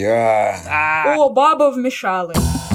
Я... О, баба вмешалась.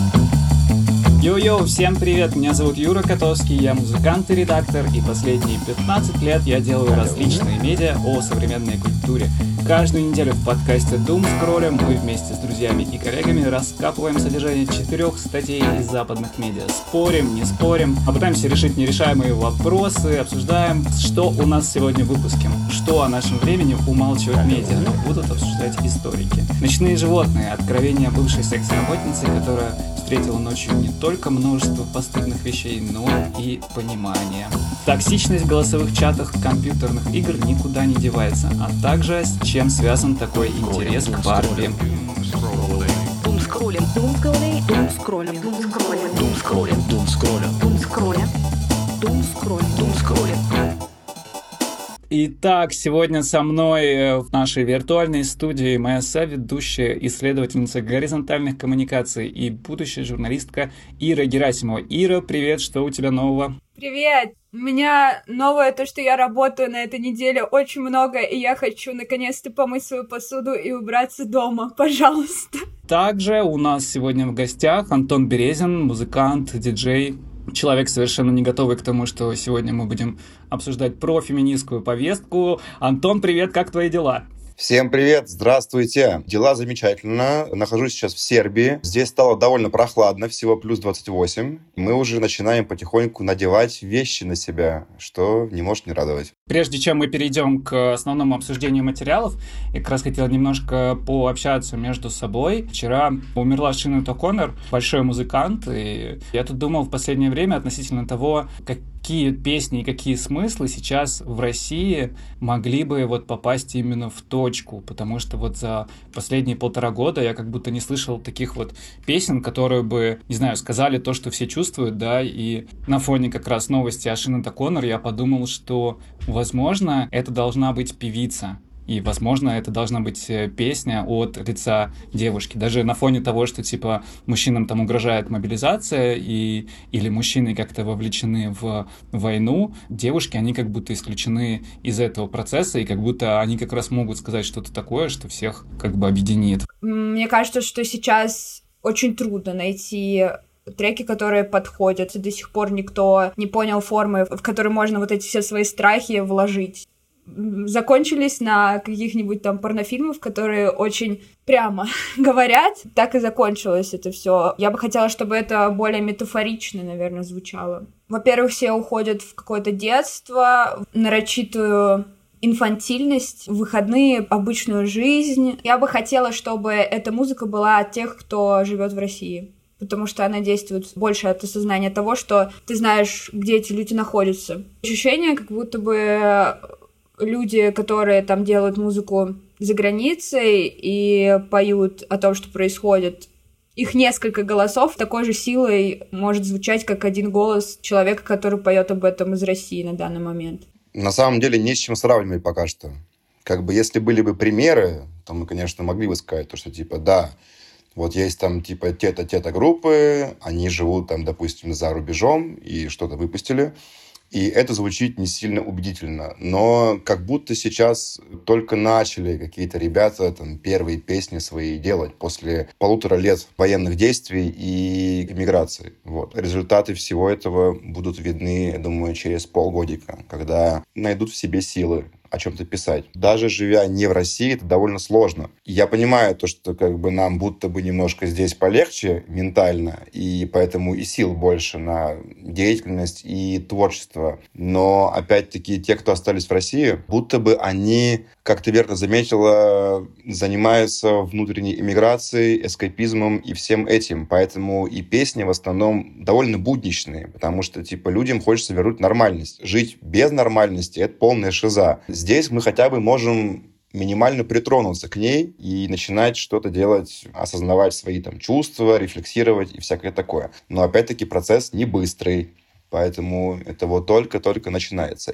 Йо-йо, всем привет, меня зовут Юра Котовский, я музыкант и редактор, и последние 15 лет я делаю различные медиа о современной культуре. Каждую неделю в подкасте Doom Scroll мы вместе с друзьями и коллегами раскапываем содержание четырех статей из западных медиа. Спорим, не спорим, а пытаемся решить нерешаемые вопросы, обсуждаем, что у нас сегодня в выпуске, что о нашем времени умалчивают медиа, но будут обсуждать историки. Ночные животные, откровения бывшей секс-работницы, которая встретила ночью не только множество постыдных вещей, но и понимание. Токсичность в голосовых чатах компьютерных игр никуда не девается, а также с чем связан такой интерес к Барби. Думскроллим, думскроллим, думскроллим, думскроллим, думскроллим, думскроллим, думскроллим, думскроллим, думскроллим. Итак, сегодня со мной э, в нашей виртуальной студии моя соведущая, исследовательница горизонтальных коммуникаций и будущая журналистка Ира Герасимова. Ира, привет, что у тебя нового? Привет! У меня новое то, что я работаю на этой неделе очень много, и я хочу наконец-то помыть свою посуду и убраться дома, пожалуйста. Также у нас сегодня в гостях Антон Березин, музыкант, диджей, человек совершенно не готовый к тому, что сегодня мы будем обсуждать про феминистскую повестку. Антон, привет, как твои дела? Всем привет, здравствуйте. Дела замечательно. Нахожусь сейчас в Сербии. Здесь стало довольно прохладно, всего плюс 28. Мы уже начинаем потихоньку надевать вещи на себя, что не может не радовать. Прежде чем мы перейдем к основному обсуждению материалов, я как раз хотел немножко пообщаться между собой. Вчера умерла Шина Токонер, большой музыкант, и я тут думал в последнее время относительно того, как какие песни и какие смыслы сейчас в России могли бы вот попасть именно в точку, потому что вот за последние полтора года я как будто не слышал таких вот песен, которые бы, не знаю, сказали то, что все чувствуют, да, и на фоне как раз новости о Шината Коннор я подумал, что, возможно, это должна быть певица, и, возможно, это должна быть э, песня от лица девушки. Даже на фоне того, что, типа, мужчинам там угрожает мобилизация, и, или мужчины как-то вовлечены в войну, девушки, они как будто исключены из этого процесса, и как будто они как раз могут сказать что-то такое, что всех как бы объединит. Мне кажется, что сейчас очень трудно найти треки, которые подходят. До сих пор никто не понял формы, в которой можно вот эти все свои страхи вложить закончились на каких-нибудь там порнофильмах, которые очень прямо говорят. Так и закончилось это все. Я бы хотела, чтобы это более метафорично, наверное, звучало. Во-первых, все уходят в какое-то детство, нарочитую инфантильность, выходные, обычную жизнь. Я бы хотела, чтобы эта музыка была от тех, кто живет в России потому что она действует больше от осознания того, что ты знаешь, где эти люди находятся. Ощущение, как будто бы люди, которые там делают музыку за границей и поют о том, что происходит, их несколько голосов такой же силой может звучать, как один голос человека, который поет об этом из России на данный момент. На самом деле не с чем сравнивать пока что. Как бы если были бы примеры, то мы, конечно, могли бы сказать то, что типа, да, вот есть там типа те-то, группы, они живут там, допустим, за рубежом и что-то выпустили, и это звучит не сильно убедительно. Но как будто сейчас только начали какие-то ребята там первые песни свои делать после полутора лет военных действий и миграции. Вот. Результаты всего этого будут видны, я думаю, через полгодика, когда найдут в себе силы о чем-то писать. Даже живя не в России, это довольно сложно. Я понимаю то, что как бы нам будто бы немножко здесь полегче ментально, и поэтому и сил больше на деятельность и творчество. Но, опять-таки, те, кто остались в России, будто бы они, как ты верно заметила, занимаются внутренней иммиграцией, эскапизмом и всем этим. Поэтому и песни в основном довольно будничные, потому что, типа, людям хочется вернуть нормальность. Жить без нормальности — это полная шиза. Здесь мы хотя бы можем минимально притронуться к ней и начинать что-то делать, осознавать свои там чувства, рефлексировать и всякое такое. Но опять-таки процесс не быстрый, поэтому это вот только-только начинается.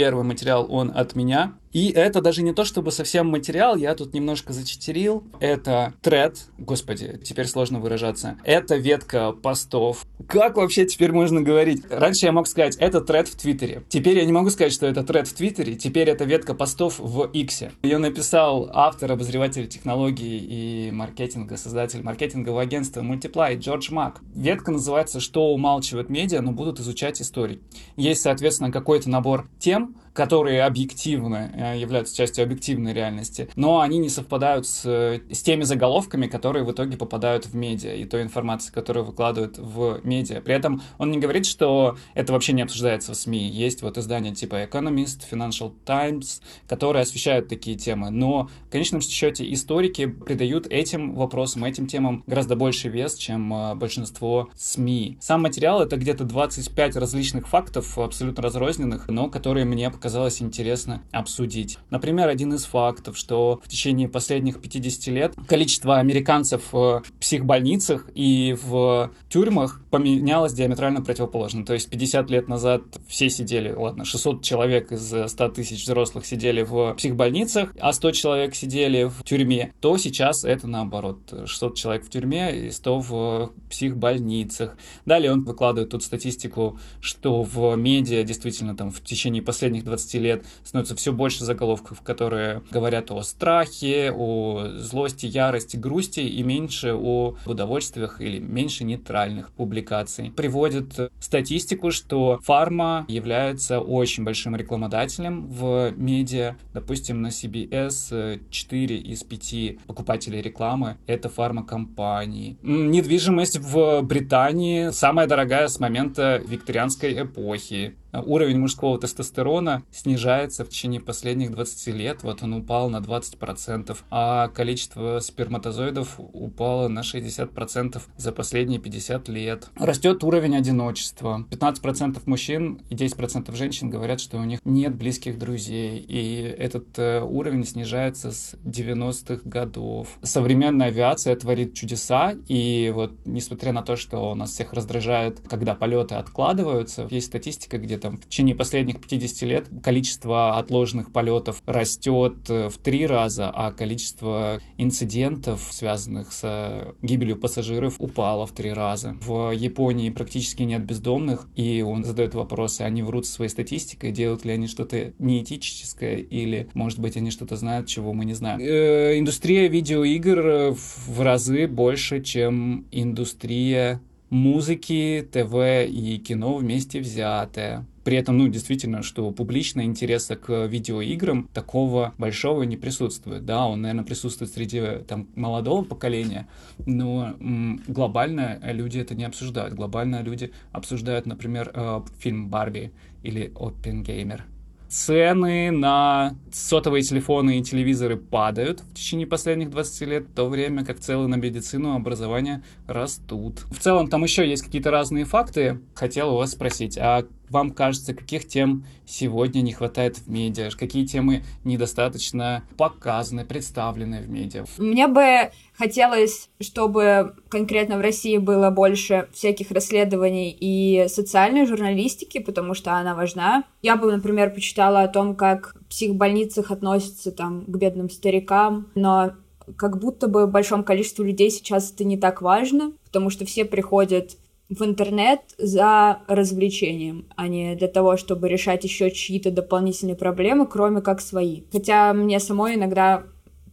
Первый материал, он от меня. И это даже не то, чтобы совсем материал, я тут немножко зачитерил. Это тред, господи, теперь сложно выражаться. Это ветка постов. Как вообще теперь можно говорить? Раньше я мог сказать, это тред в Твиттере. Теперь я не могу сказать, что это тред в Твиттере, теперь это ветка постов в Иксе. Ее написал автор, обозреватель технологий и маркетинга, создатель маркетингового агентства Multiply, Джордж Мак. Ветка называется «Что умалчивает медиа, но будут изучать истории». Есть, соответственно, какой-то набор тем, которые объективно э, являются частью объективной реальности, но они не совпадают с, с теми заголовками, которые в итоге попадают в медиа и той информацией, которую выкладывают в медиа. При этом он не говорит, что это вообще не обсуждается в СМИ. Есть вот издания типа Economist, Financial Times, которые освещают такие темы, но в конечном счете историки придают этим вопросам, этим темам гораздо больше вес, чем э, большинство СМИ. Сам материал — это где-то 25 различных фактов, абсолютно разрозненных, но которые мне показалось интересно обсудить. Например, один из фактов, что в течение последних 50 лет количество американцев в психбольницах и в тюрьмах поменялось диаметрально противоположно. То есть 50 лет назад все сидели, ладно, 600 человек из 100 тысяч взрослых сидели в психбольницах, а 100 человек сидели в тюрьме, то сейчас это наоборот. 600 человек в тюрьме и 100 в психбольницах. Далее он выкладывает тут статистику, что в медиа действительно там в течение последних 20 лет становится все больше заголовков, которые говорят о страхе, о злости, ярости, грусти и меньше о удовольствиях или меньше нейтральных публикаций. Приводит статистику, что фарма является очень большим рекламодателем в медиа. Допустим, на CBS 4 из 5 покупателей рекламы — это фармакомпании. Недвижимость в Британии самая дорогая с момента викторианской эпохи уровень мужского тестостерона снижается в течение последних 20 лет. Вот он упал на 20%, а количество сперматозоидов упало на 60% за последние 50 лет. Растет уровень одиночества. 15% мужчин и 10% женщин говорят, что у них нет близких друзей. И этот э, уровень снижается с 90-х годов. Современная авиация творит чудеса. И вот несмотря на то, что нас всех раздражает, когда полеты откладываются, есть статистика, где там в течение последних 50 лет количество отложенных полетов растет э, в три раза, а количество инцидентов, связанных с э, гибелью пассажиров, упало в три раза. В Японии практически нет бездомных, и он задает вопросы, они врут со своей статистикой, делают ли они что-то неэтическое, или, может быть, они что-то знают, чего мы не знаем. Э, индустрия видеоигр в разы больше, чем индустрия музыки, ТВ и кино вместе взятые. При этом, ну, действительно, что публично интереса к видеоиграм такого большого не присутствует. Да, он, наверное, присутствует среди там, молодого поколения, но м, глобально люди это не обсуждают. Глобально люди обсуждают, например, э, фильм «Барби» или «Оппенгеймер» цены на сотовые телефоны и телевизоры падают в течение последних 20 лет, в то время как целые на медицину и образование растут. В целом там еще есть какие-то разные факты. Хотел у вас спросить, а вам кажется, каких тем сегодня не хватает в медиа? Какие темы недостаточно показаны, представлены в медиа? Мне бы хотелось, чтобы конкретно в России было больше всяких расследований и социальной журналистики, потому что она важна. Я бы, например, почитала о том, как в психбольницах относятся там к бедным старикам, но как будто бы большому количеству людей сейчас это не так важно, потому что все приходят в интернет за развлечением, а не для того, чтобы решать еще чьи-то дополнительные проблемы, кроме как свои. Хотя мне самой иногда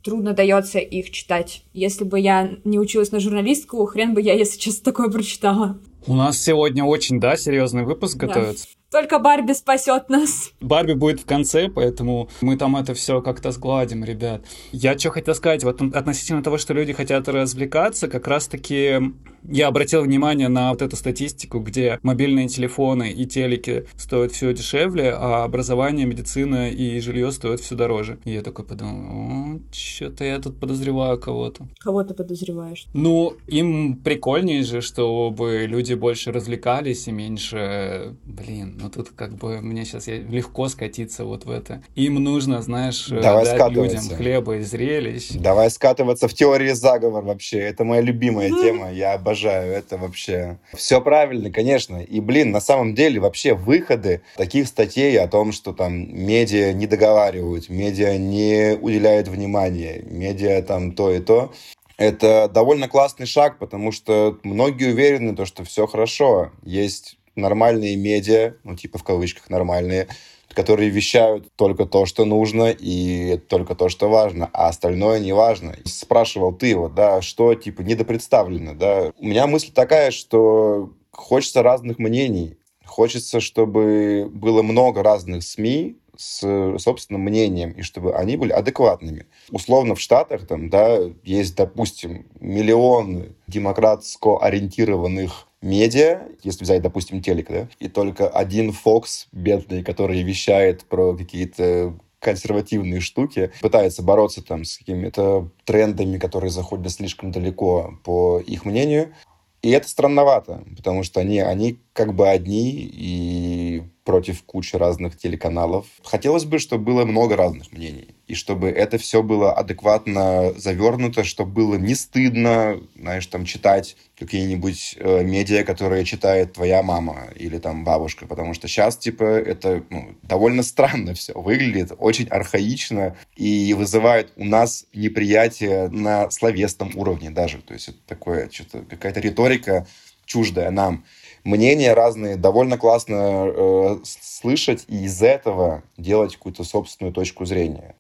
трудно дается их читать. Если бы я не училась на журналистку, хрен бы я, если честно, такое прочитала. У нас сегодня очень, да, серьезный выпуск да. готовится. Только Барби спасет нас. Барби будет в конце, поэтому мы там это все как-то сгладим, ребят. Я что хотел сказать, вот относительно того, что люди хотят развлекаться, как раз-таки я обратил внимание на вот эту статистику, где мобильные телефоны и телеки стоят все дешевле, а образование, медицина и жилье стоят все дороже. И я такой подумал, что-то я тут подозреваю кого-то. Кого ты подозреваешь? Ну, им прикольнее же, чтобы люди больше развлекались и меньше... Блин, ну тут как бы мне сейчас легко скатиться вот в это. Им нужно, знаешь, э, Давай дать людям хлеба и зрелищ. Давай скатываться в теории заговор вообще. Это моя любимая тема. Я обожаю обожаю. Это вообще... Все правильно, конечно. И, блин, на самом деле вообще выходы таких статей о том, что там медиа не договаривают, медиа не уделяют внимания, медиа там то и то, это довольно классный шаг, потому что многие уверены, то, что все хорошо. Есть нормальные медиа, ну, типа в кавычках нормальные, которые вещают только то, что нужно, и только то, что важно, а остальное не важно. Спрашивал ты вот, да, что, типа, недопредставлено, да. У меня мысль такая, что хочется разных мнений. Хочется, чтобы было много разных СМИ, с собственным мнением, и чтобы они были адекватными. Условно в Штатах там, да, есть, допустим, миллион демократско ориентированных медиа, если взять, допустим, телек, да, и только один Fox бедный, который вещает про какие-то консервативные штуки, пытается бороться там с какими-то трендами, которые заходят слишком далеко, по их мнению. И это странновато, потому что они, они как бы одни и против кучи разных телеканалов. Хотелось бы, чтобы было много разных мнений, и чтобы это все было адекватно завернуто, чтобы было не стыдно, знаешь, там читать какие-нибудь э, медиа, которые читает твоя мама или там бабушка, потому что сейчас, типа, это ну, довольно странно все выглядит, очень архаично и вызывает у нас неприятие на словесном уровне даже, то есть это такое, что-то, какая-то риторика чуждая нам мнения разные, довольно классно э, слышать и из этого делать какую-то собственную точку зрения.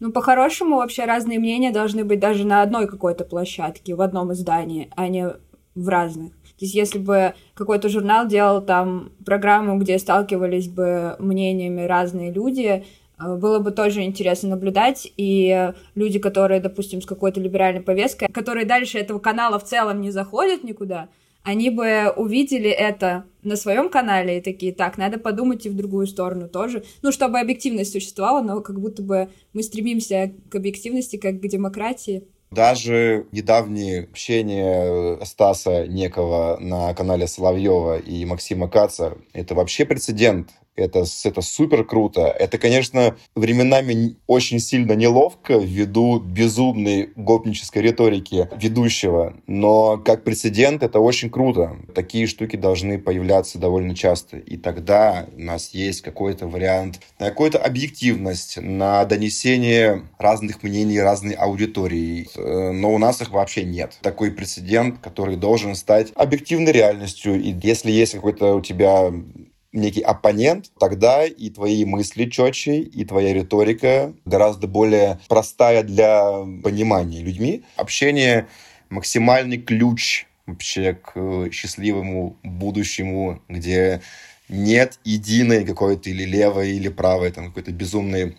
Ну, по-хорошему, вообще разные мнения должны быть даже на одной какой-то площадке, в одном издании, а не в разных. То есть, если бы какой-то журнал делал там программу, где сталкивались бы мнениями разные люди, э, было бы тоже интересно наблюдать, и люди, которые, допустим, с какой-то либеральной повесткой, которые дальше этого канала в целом не заходят никуда, они бы увидели это на своем канале и такие, так, надо подумать и в другую сторону тоже. Ну, чтобы объективность существовала, но как будто бы мы стремимся к объективности, как к демократии. Даже недавнее общение Стаса Некого на канале Соловьева и Максима Каца — это вообще прецедент это, это супер круто. Это, конечно, временами очень сильно неловко ввиду безумной гопнической риторики ведущего, но как прецедент это очень круто. Такие штуки должны появляться довольно часто. И тогда у нас есть какой-то вариант на какую-то объективность, на донесение разных мнений разной аудитории. Но у нас их вообще нет. Такой прецедент, который должен стать объективной реальностью. И если есть какой-то у тебя некий оппонент, тогда и твои мысли четче, и твоя риторика гораздо более простая для понимания людьми. Общение — максимальный ключ вообще к счастливому будущему, где нет единой какой-то или левой, или правой, там какой-то безумной,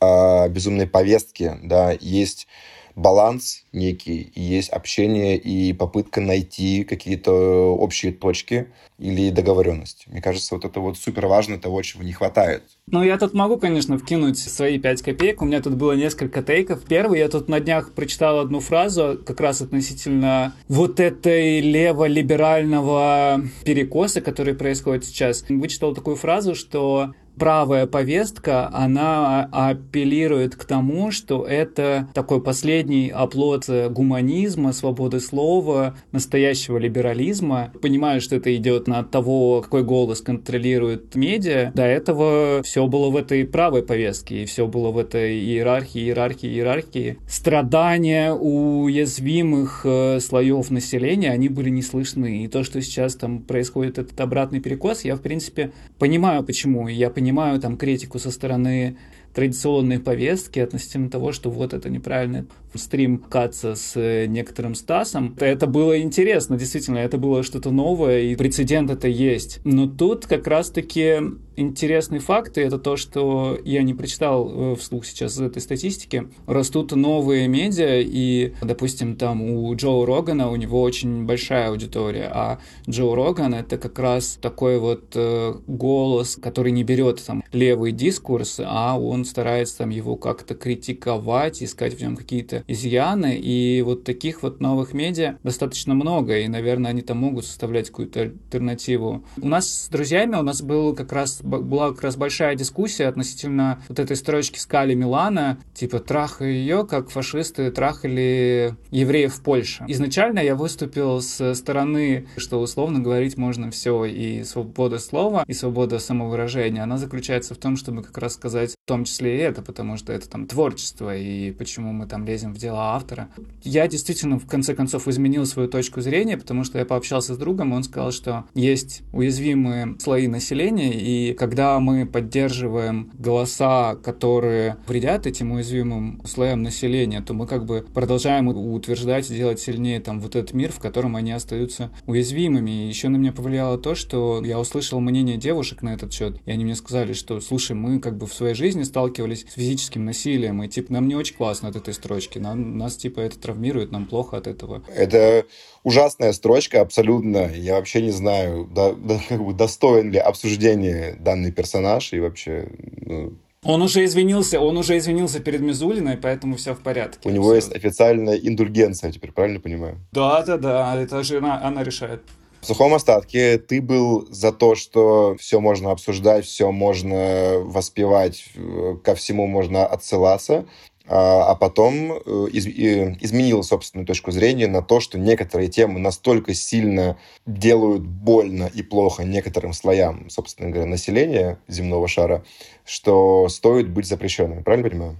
э, безумной повестки, да, есть баланс некий, и есть общение и попытка найти какие-то общие точки или договоренность. Мне кажется, вот это вот супер важно, того, чего не хватает. Ну, я тут могу, конечно, вкинуть свои пять копеек. У меня тут было несколько тейков. Первый, я тут на днях прочитал одну фразу, как раз относительно вот этой лево-либерального перекоса, который происходит сейчас. Вычитал такую фразу, что правая повестка, она апеллирует к тому, что это такой последний оплот гуманизма, свободы слова, настоящего либерализма. Понимаю, что это идет на того, какой голос контролирует медиа. До этого все было в этой правой повестке, и все было в этой иерархии, иерархии, иерархии. Страдания уязвимых э, слоев населения, они были не слышны. И то, что сейчас там происходит этот обратный перекос, я, в принципе, понимаю, почему. Я понимаю, понимаю там критику со стороны традиционной повестки относительно того, что вот это неправильный стрим Каца с э, некоторым Стасом. Это было интересно, действительно, это было что-то новое, и прецедент это есть. Но тут как раз-таки интересный факт, и это то, что я не прочитал э, вслух сейчас из этой статистики. Растут новые медиа, и, допустим, там у Джо Рогана у него очень большая аудитория, а Джо Роган — это как раз такой вот э, голос, который не берет там левый дискурс, а он старается там его как-то критиковать, искать в нем какие-то изъяны, и вот таких вот новых медиа достаточно много, и, наверное, они там могут составлять какую-то альтернативу. У нас с друзьями, у нас был как раз была как раз большая дискуссия относительно вот этой строчки Скали Милана, типа трахай ее, как фашисты трахали евреев в Польше. Изначально я выступил с стороны, что условно говорить можно все, и свобода слова, и свобода самовыражения, она заключается в том, чтобы как раз сказать в том числе и это, потому что это там творчество, и почему мы там лезем в дело автора. Я действительно в конце концов изменил свою точку зрения, потому что я пообщался с другом, и он сказал, что есть уязвимые слои населения, и когда мы поддерживаем голоса, которые вредят этим уязвимым слоям населения, то мы как бы продолжаем утверждать делать сильнее там вот этот мир, в котором они остаются уязвимыми. И еще на меня повлияло то, что я услышал мнение девушек на этот счет, и они мне сказали, что, слушай, мы как бы в своей жизни сталкивались с физическим насилием, и типа нам не очень классно от этой строчки, нам, нас типа это травмирует, нам плохо от этого. Это ужасная строчка абсолютно. Я вообще не знаю, да, да, как бы достоин ли обсуждения данный персонаж и вообще... Ну... Он уже извинился, он уже извинился перед Мизулиной, поэтому все в порядке. У него все. есть официальная индульгенция, теперь правильно понимаю? Да, да, да, это же она, она решает. В сухом остатке ты был за то, что все можно обсуждать, все можно воспевать, э, ко всему можно отсылаться, а, а потом э, из, изменил собственную точку зрения на то, что некоторые темы настолько сильно делают больно и плохо некоторым слоям, собственно говоря, населения земного шара, что стоит быть запрещенными. Правильно понимаю?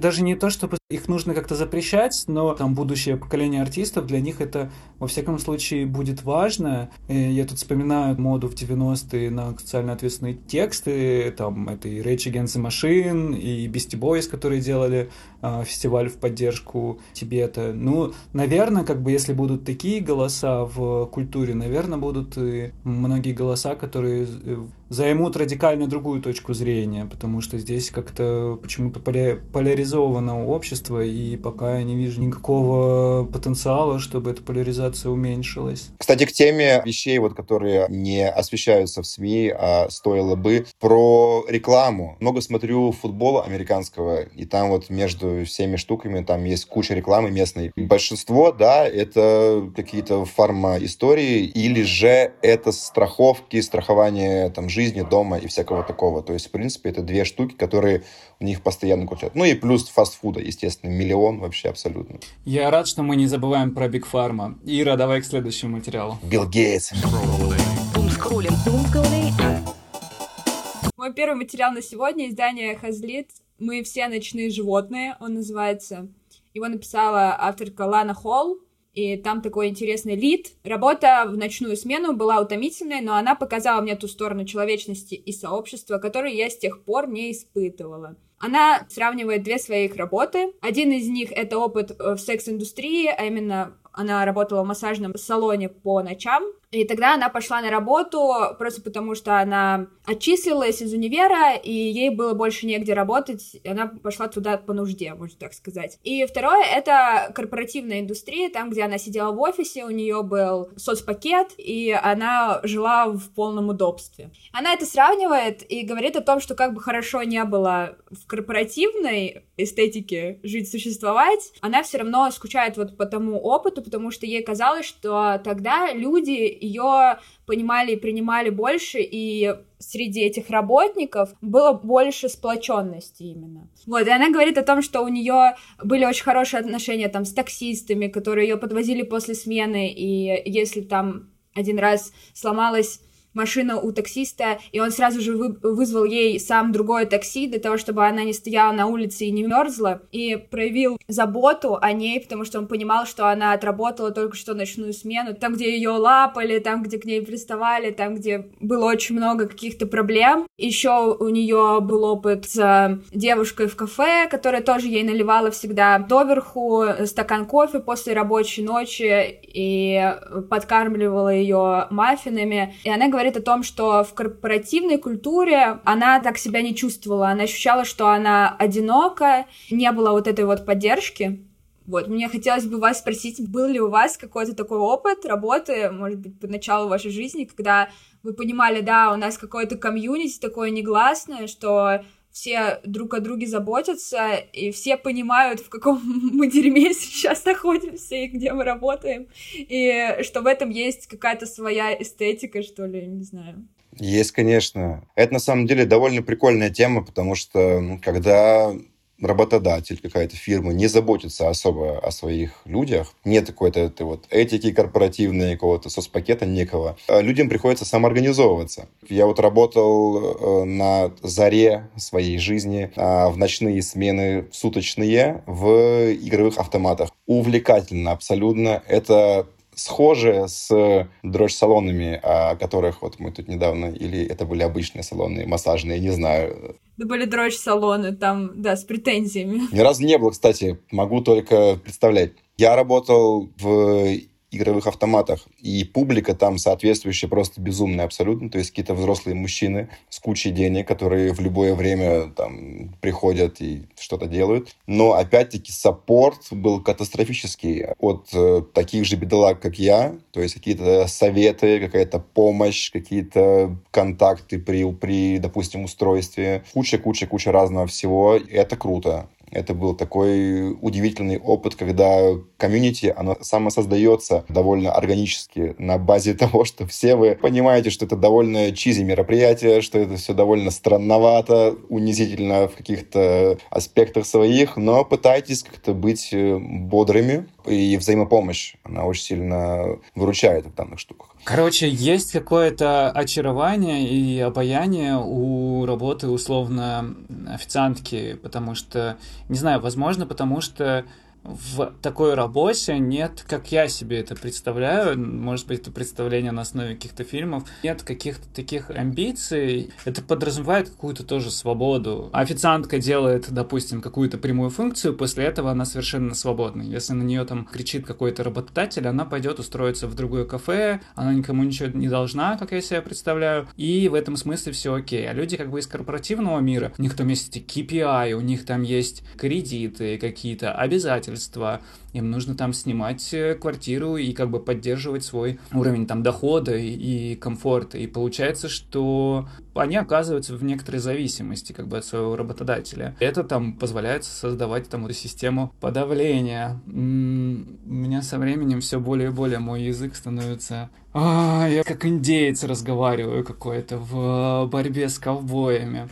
Даже не то, чтобы их нужно как-то запрещать, но там будущее поколение артистов, для них это во всяком случае будет важно. Я тут вспоминаю моду в 90-е на социально ответственные тексты, там это и Rage Against the Machine, и Beastie Boys, которые делали э, фестиваль в поддержку Тибета. Ну, наверное, как бы если будут такие голоса в культуре, наверное, будут и многие голоса, которые э, займут радикально другую точку зрения, потому что здесь как-то почему-то поляризовано общество, и пока я не вижу никакого потенциала, чтобы эта поляризация уменьшилась. Кстати, к теме вещей, вот, которые не освещаются в СМИ, а стоило бы, про рекламу. Много смотрю футбола американского, и там вот между всеми штуками там есть куча рекламы местной. Большинство, да, это какие-то фарма-истории, или же это страховки, страхование там жизни, дома и всякого такого. То есть, в принципе, это две штуки, которые у них постоянно крутят. Ну и плюс фастфуда, естественно, миллион вообще абсолютно. Я рад, что мы не забываем про Биг Фарма. Ира, давай к следующему материалу. Билл Гейтс. Мой первый материал на сегодня издание Хазлит «Мы все ночные животные», он называется. Его написала авторка Лана Холл, и там такой интересный лид. Работа в ночную смену была утомительной, но она показала мне ту сторону человечности и сообщества, которую я с тех пор не испытывала. Она сравнивает две своих работы. Один из них — это опыт в секс-индустрии, а именно она работала в массажном салоне по ночам, и тогда она пошла на работу просто потому, что она отчислилась из универа, и ей было больше негде работать, она пошла туда по нужде, можно так сказать. И второе — это корпоративная индустрия, там, где она сидела в офисе, у нее был соцпакет, и она жила в полном удобстве. Она это сравнивает и говорит о том, что как бы хорошо не было в корпоративной эстетике жить, существовать, она все равно скучает вот по тому опыту, потому что ей казалось, что тогда люди ее понимали и принимали больше, и среди этих работников было больше сплоченности именно. Вот, и она говорит о том, что у нее были очень хорошие отношения там с таксистами, которые ее подвозили после смены, и если там один раз сломалась машина у таксиста, и он сразу же вы, вызвал ей сам другое такси для того, чтобы она не стояла на улице и не мерзла, и проявил заботу о ней, потому что он понимал, что она отработала только что ночную смену, там, где ее лапали, там, где к ней приставали, там, где было очень много каких-то проблем. Еще у нее был опыт с девушкой в кафе, которая тоже ей наливала всегда доверху стакан кофе после рабочей ночи и подкармливала ее маффинами, и она говорит, говорит о том, что в корпоративной культуре она так себя не чувствовала, она ощущала, что она одинока, не было вот этой вот поддержки. Вот, мне хотелось бы вас спросить, был ли у вас какой-то такой опыт работы, может быть, по началу вашей жизни, когда вы понимали, да, у нас какое-то комьюнити такое негласное, что все друг о друге заботятся, и все понимают, в каком мы дерьме сейчас находимся и где мы работаем, и что в этом есть какая-то своя эстетика, что ли, не знаю. Есть, конечно. Это на самом деле довольно прикольная тема, потому что когда работодатель, какая-то фирма не заботится особо о своих людях, нет какой-то этой вот этики корпоративной, какого-то соцпакета некого, а людям приходится самоорганизовываться. Я вот работал э, на заре своей жизни а, в ночные смены суточные в игровых автоматах. Увлекательно абсолютно. Это схоже с дрожь-салонами, о которых вот мы тут недавно, или это были обычные салоны, массажные, не знаю. Это были дрожь-салоны, там, да, с претензиями. Ни разу не было, кстати, могу только представлять. Я работал в игровых автоматах. И публика там соответствующая просто безумная абсолютно. То есть какие-то взрослые мужчины с кучей денег, которые в любое время там приходят и что-то делают. Но опять-таки саппорт был катастрофический от э, таких же бедолаг, как я. То есть какие-то советы, какая-то помощь, какие-то контакты при, при допустим, устройстве. Куча-куча-куча разного всего. Это круто. Это был такой удивительный опыт, когда комьюнити, оно самосоздается довольно органически на базе того, что все вы понимаете, что это довольно чизи мероприятие, что это все довольно странновато, унизительно в каких-то аспектах своих, но пытайтесь как-то быть э, бодрыми, и взаимопомощь, она очень сильно выручает в данных штуках. Короче, есть какое-то очарование и обаяние у работы условно официантки, потому что, не знаю, возможно, потому что в такой работе нет, как я себе это представляю, может быть, это представление на основе каких-то фильмов, нет каких-то таких амбиций. Это подразумевает какую-то тоже свободу. Официантка делает, допустим, какую-то прямую функцию, после этого она совершенно свободна. Если на нее там кричит какой-то работодатель, она пойдет устроиться в другое кафе, она никому ничего не должна, как я себе представляю, и в этом смысле все окей. А люди как бы из корпоративного мира, у них там есть KPI, у них там есть кредиты какие-то, обязательства, обязательства, им нужно там снимать э, квартиру и как бы поддерживать свой уровень там дохода и, и комфорта. И получается, что они оказываются в некоторой зависимости как бы от своего работодателя. Это там позволяет создавать там эту систему подавления. У меня со временем все более и более мой язык становится... А, я как индейец разговариваю какой-то в борьбе с ковбоями.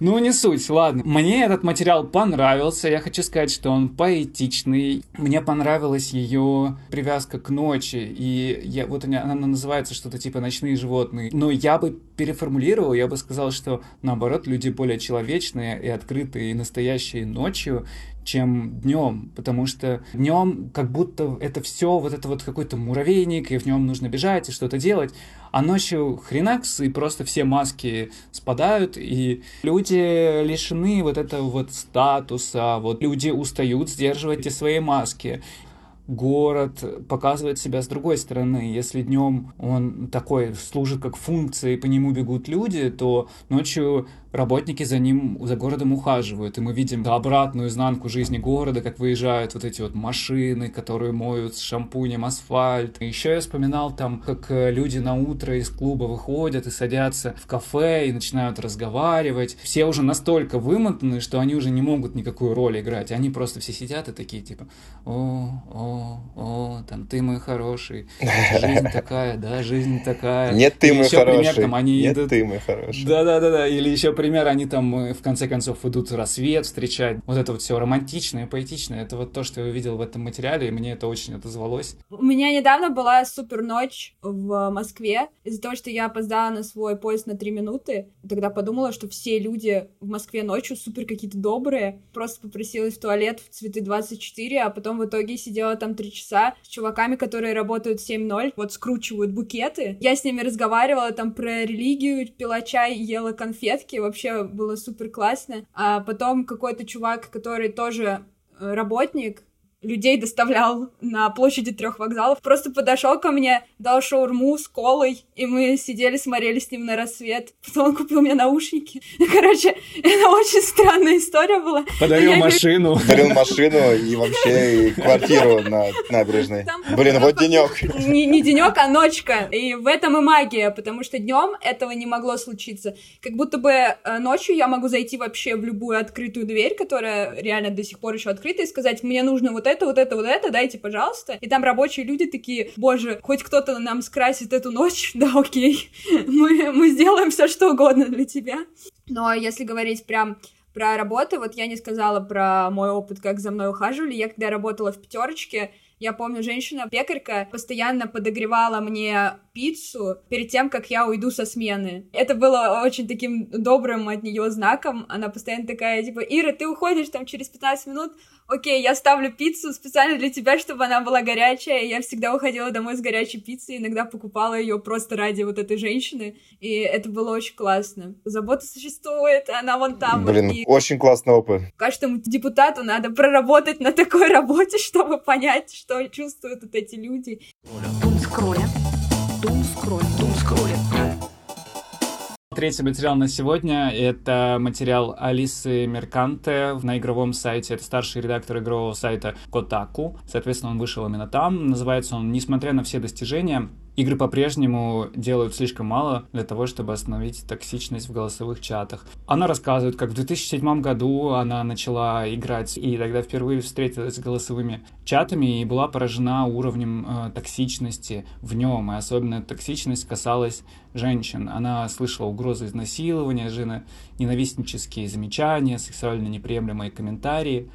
Ну, не суть, ладно. Мне этот материал понравился. Я хочу сказать, что он поэтичный. Мне понравилась ее привязка к ночи. И я, вот она, она называется что-то типа «Ночные животные». Но я бы переформулировал, я бы сказал, что наоборот, люди более человечные и открытые и настоящие ночью, чем днем, потому что днем как будто это все вот это вот какой-то муравейник, и в нем нужно бежать и что-то делать, а ночью хренакс, и просто все маски спадают, и люди лишены вот этого вот статуса, вот люди устают сдерживать эти свои маски, город показывает себя с другой стороны. Если днем он такой служит как функция, и по нему бегут люди, то ночью работники за ним, за городом ухаживают, и мы видим обратную изнанку жизни города, как выезжают вот эти вот машины, которые моют с шампунем асфальт. Еще я вспоминал там, как э, люди на утро из клуба выходят и садятся в кафе и начинают разговаривать. Все уже настолько вымотаны, что они уже не могут никакую роль играть. Они просто все сидят и такие типа, о, о, о, там ты мой хороший, жизнь такая, да, жизнь такая. Нет, ты мой хороший. Нет, ты мой хороший. Да-да-да, или еще например, они там э, в конце концов идут рассвет встречать. Вот это вот все романтичное, поэтичное. Это вот то, что я увидел в этом материале, и мне это очень отозвалось. У меня недавно была супер ночь в Москве. Из-за того, что я опоздала на свой поезд на три минуты, тогда подумала, что все люди в Москве ночью супер какие-то добрые. Просто попросилась в туалет в цветы 24, а потом в итоге сидела там три часа с чуваками, которые работают 7-0, вот скручивают букеты. Я с ними разговаривала там про религию, пила чай, ела конфетки вообще было супер классно. А потом какой-то чувак, который тоже э, работник, людей доставлял на площади трех вокзалов. Просто подошел ко мне, дал шаурму с колой, и мы сидели, смотрели с ним на рассвет. Потом он купил мне наушники. Короче, это очень странная история была. Подарил машину. Подарил машину и вообще и квартиру на набережной. Там, Блин, вот денек. Не, не денек, а ночка. И в этом и магия, потому что днем этого не могло случиться. Как будто бы э, ночью я могу зайти вообще в любую открытую дверь, которая реально до сих пор еще открыта, и сказать, мне нужно вот это, вот это, вот это, дайте, пожалуйста. И там рабочие люди такие, боже, хоть кто-то нам скрасит эту ночь, да, окей, мы, мы сделаем все, что угодно для тебя. Но если говорить прям про работу, вот я не сказала про мой опыт, как за мной ухаживали. Я когда работала в пятерочке, я помню, женщина-пекарька постоянно подогревала мне пиццу перед тем, как я уйду со смены. Это было очень таким добрым от нее знаком. Она постоянно такая, типа, Ира, ты уходишь там через 15 минут, окей, я ставлю пиццу специально для тебя, чтобы она была горячая. Я всегда уходила домой с горячей пиццей, иногда покупала ее просто ради вот этой женщины, и это было очень классно. Забота существует, она вон там. Блин, и очень классный опыт. каждому депутату надо проработать на такой работе, чтобы понять, что чувствуют вот эти люди. Дум скроля. Дум скроля. Дум скроля. Третий материал на сегодня — это материал Алисы Мерканте на игровом сайте. Это старший редактор игрового сайта Kotaku. Соответственно, он вышел именно там. Называется он «Несмотря на все достижения, Игры по-прежнему делают слишком мало для того, чтобы остановить токсичность в голосовых чатах. Она рассказывает, как в 2007 году она начала играть и тогда впервые встретилась с голосовыми чатами и была поражена уровнем э, токсичности в нем. И особенно токсичность касалась женщин. Она слышала угрозы изнасилования, жена, ненавистнические замечания, сексуально неприемлемые комментарии.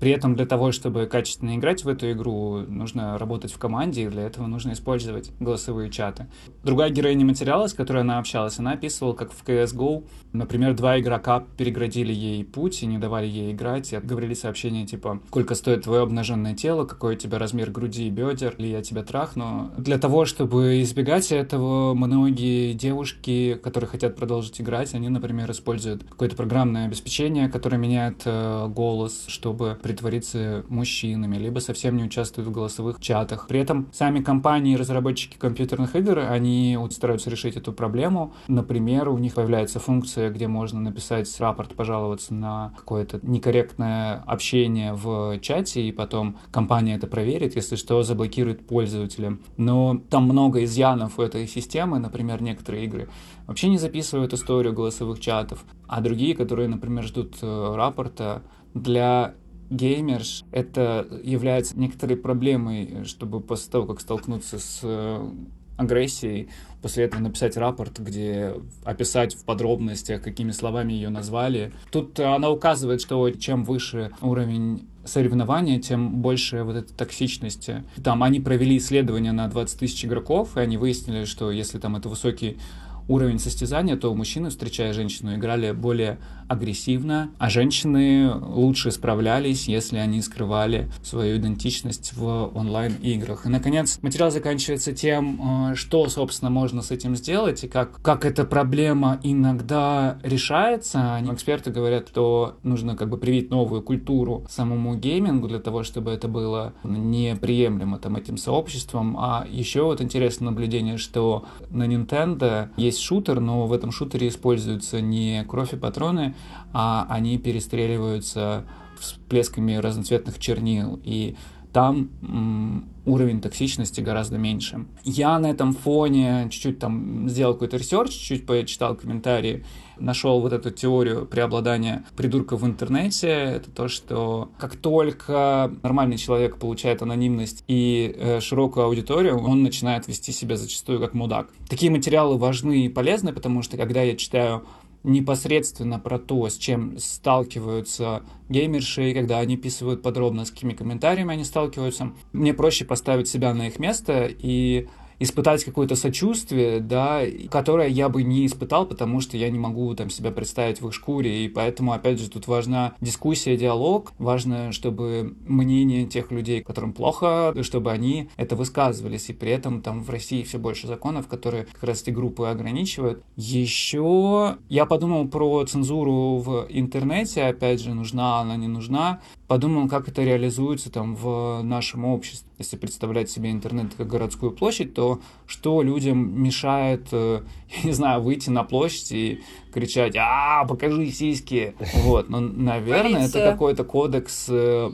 При этом для того, чтобы качественно играть в эту игру, нужно работать в команде, и для этого нужно использовать голосовые чаты. Другая героиня материала, с которой она общалась, она описывала, как в CSGO, например, два игрока переградили ей путь и не давали ей играть, и говорили сообщения типа «Сколько стоит твое обнаженное тело? Какой у тебя размер груди и бедер? Или я тебя трахну?» Для того, чтобы избегать этого, многие девушки, которые хотят продолжить играть, они, например, используют какое-то программное обеспечение, которое меняет э, голос, чтобы притвориться мужчинами, либо совсем не участвуют в голосовых чатах. При этом сами компании и разработчики компьютерных игр, они вот стараются решить эту проблему. Например, у них появляется функция, где можно написать рапорт, пожаловаться на какое-то некорректное общение в чате, и потом компания это проверит, если что, заблокирует пользователя. Но там много изъянов у этой системы, например, некоторые игры вообще не записывают историю голосовых чатов, а другие, которые, например, ждут э, рапорта, для геймерш это является некоторой проблемой, чтобы после того, как столкнуться с э, агрессией, после этого написать рапорт, где описать в подробностях, какими словами ее назвали. Тут она указывает, что чем выше уровень соревнования, тем больше вот этой токсичности. Там они провели исследование на 20 тысяч игроков, и они выяснили, что если там это высокий уровень состязания, то мужчины, встречая женщину, играли более агрессивно, а женщины лучше справлялись, если они скрывали свою идентичность в онлайн-играх. И, наконец, материал заканчивается тем, э, что, собственно, можно с этим сделать и как, как эта проблема иногда решается. Эксперты говорят, что нужно как бы привить новую культуру самому геймингу для того, чтобы это было неприемлемо там этим сообществом. А еще вот интересное наблюдение, что на Nintendo есть шутер, но в этом шутере используются не кровь и патроны, а они перестреливаются всплесками разноцветных чернил, и там м, уровень токсичности гораздо меньше. Я на этом фоне чуть-чуть там сделал какой-то research, чуть-чуть почитал комментарии, нашел вот эту теорию преобладания придурков в интернете. Это то, что как только нормальный человек получает анонимность и э, широкую аудиторию, он начинает вести себя зачастую как мудак. Такие материалы важны и полезны, потому что когда я читаю непосредственно про то, с чем сталкиваются геймерши, когда они писывают подробно, с какими комментариями они сталкиваются, мне проще поставить себя на их место и испытать какое-то сочувствие, да, которое я бы не испытал, потому что я не могу там себя представить в их шкуре, и поэтому, опять же, тут важна дискуссия, диалог, важно, чтобы мнение тех людей, которым плохо, чтобы они это высказывались, и при этом там в России все больше законов, которые как раз эти группы ограничивают. Еще я подумал про цензуру в интернете, опять же, нужна она, не нужна, подумал, как это реализуется там в нашем обществе. Если представлять себе интернет как городскую площадь, то что людям мешает, э, я не знаю, выйти на площадь и кричать «А, покажи сиськи!» Вот, но, наверное, Полиция. это какой-то кодекс э,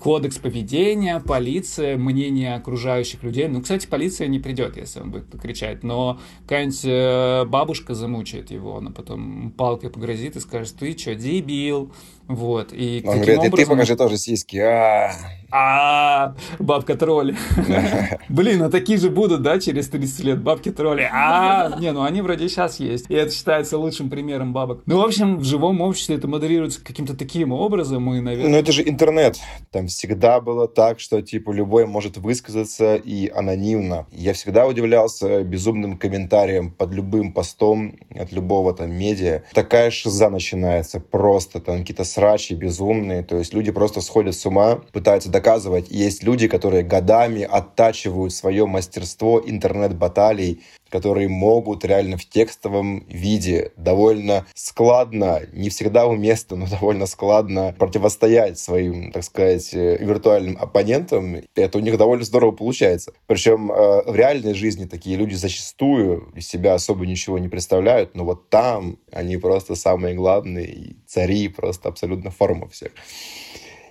кодекс поведения, полиция, мнение окружающих людей. Ну, кстати, полиция не придет, если он будет кричать, но какая-нибудь э, бабушка замучает его, она потом палкой погрозит и скажет, ты что, дебил? Вот, и Он таким говорит, и ты образом- покажи тоже сиськи. А, а, бабка тролли. Блин, а такие же будут, да, через 30 лет бабки тролли. А, не, ну они вроде сейчас есть. И это считается лучшим примером бабок. Ну, в общем, в живом обществе это модерируется каким-то таким образом, и, наверное... Ну, это же интернет. Там всегда было так, что, типа, любой может высказаться и анонимно. Я всегда удивлялся безумным комментариям под любым постом от любого там медиа. Такая шиза начинается просто. Там какие-то срачи безумные. То есть люди просто сходят с ума, пытаются доказывать. Есть люди, которые годами оттачивают свое мастерство интернет-баталий, которые могут реально в текстовом виде довольно складно, не всегда уместно, но довольно складно противостоять своим, так сказать, э, виртуальным оппонентам. Это у них довольно здорово получается. Причем э, в реальной жизни такие люди зачастую из себя особо ничего не представляют, но вот там они просто самые главные, и цари просто абсолютно форма всех.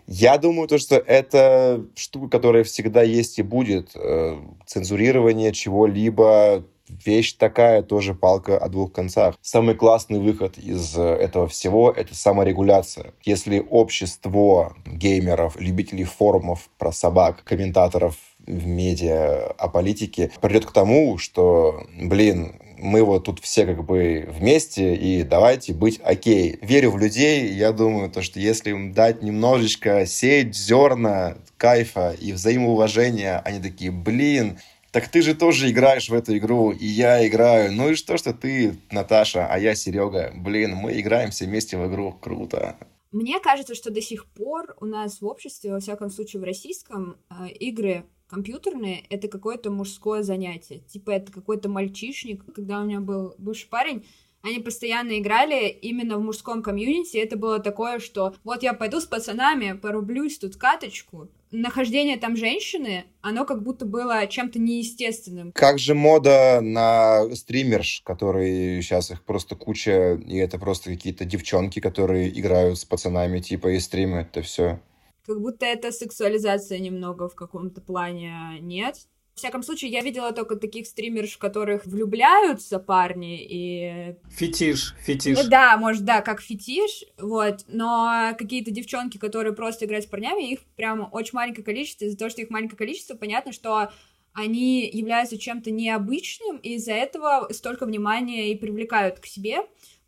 Я думаю, то, что это штука, которая всегда есть и будет. Э, Цензурирование чего-либо, вещь такая, тоже палка о двух концах. Самый классный выход из э, этого всего — это саморегуляция. Если общество геймеров, любителей форумов про собак, комментаторов в медиа о политике придет к тому, что, блин, мы вот тут все как бы вместе, и давайте быть окей. Верю в людей, я думаю, то, что если им дать немножечко сеять зерна кайфа и взаимоуважения, они такие, блин, так ты же тоже играешь в эту игру, и я играю. Ну и что, что ты, Наташа, а я Серега. Блин, мы играем все вместе в игру. Круто. Мне кажется, что до сих пор у нас в обществе, во всяком случае в российском, э, игры компьютерные — это какое-то мужское занятие. Типа это какой-то мальчишник. Когда у меня был бывший парень, они постоянно играли именно в мужском комьюнити. Это было такое, что вот я пойду с пацанами, порублюсь тут каточку. Нахождение там женщины, оно как будто было чем-то неестественным. Как же мода на стримерш, которые сейчас их просто куча, и это просто какие-то девчонки, которые играют с пацанами, типа, и стримят это все. Как будто это сексуализация немного в каком-то плане нет. В всяком случае, я видела только таких стримерш, в которых влюбляются парни, и... Фетиш, фетиш. Ну да, может, да, как фетиш, вот, но какие-то девчонки, которые просто играют с парнями, их прям очень маленькое количество, из-за того, что их маленькое количество, понятно, что они являются чем-то необычным, и из-за этого столько внимания и привлекают к себе.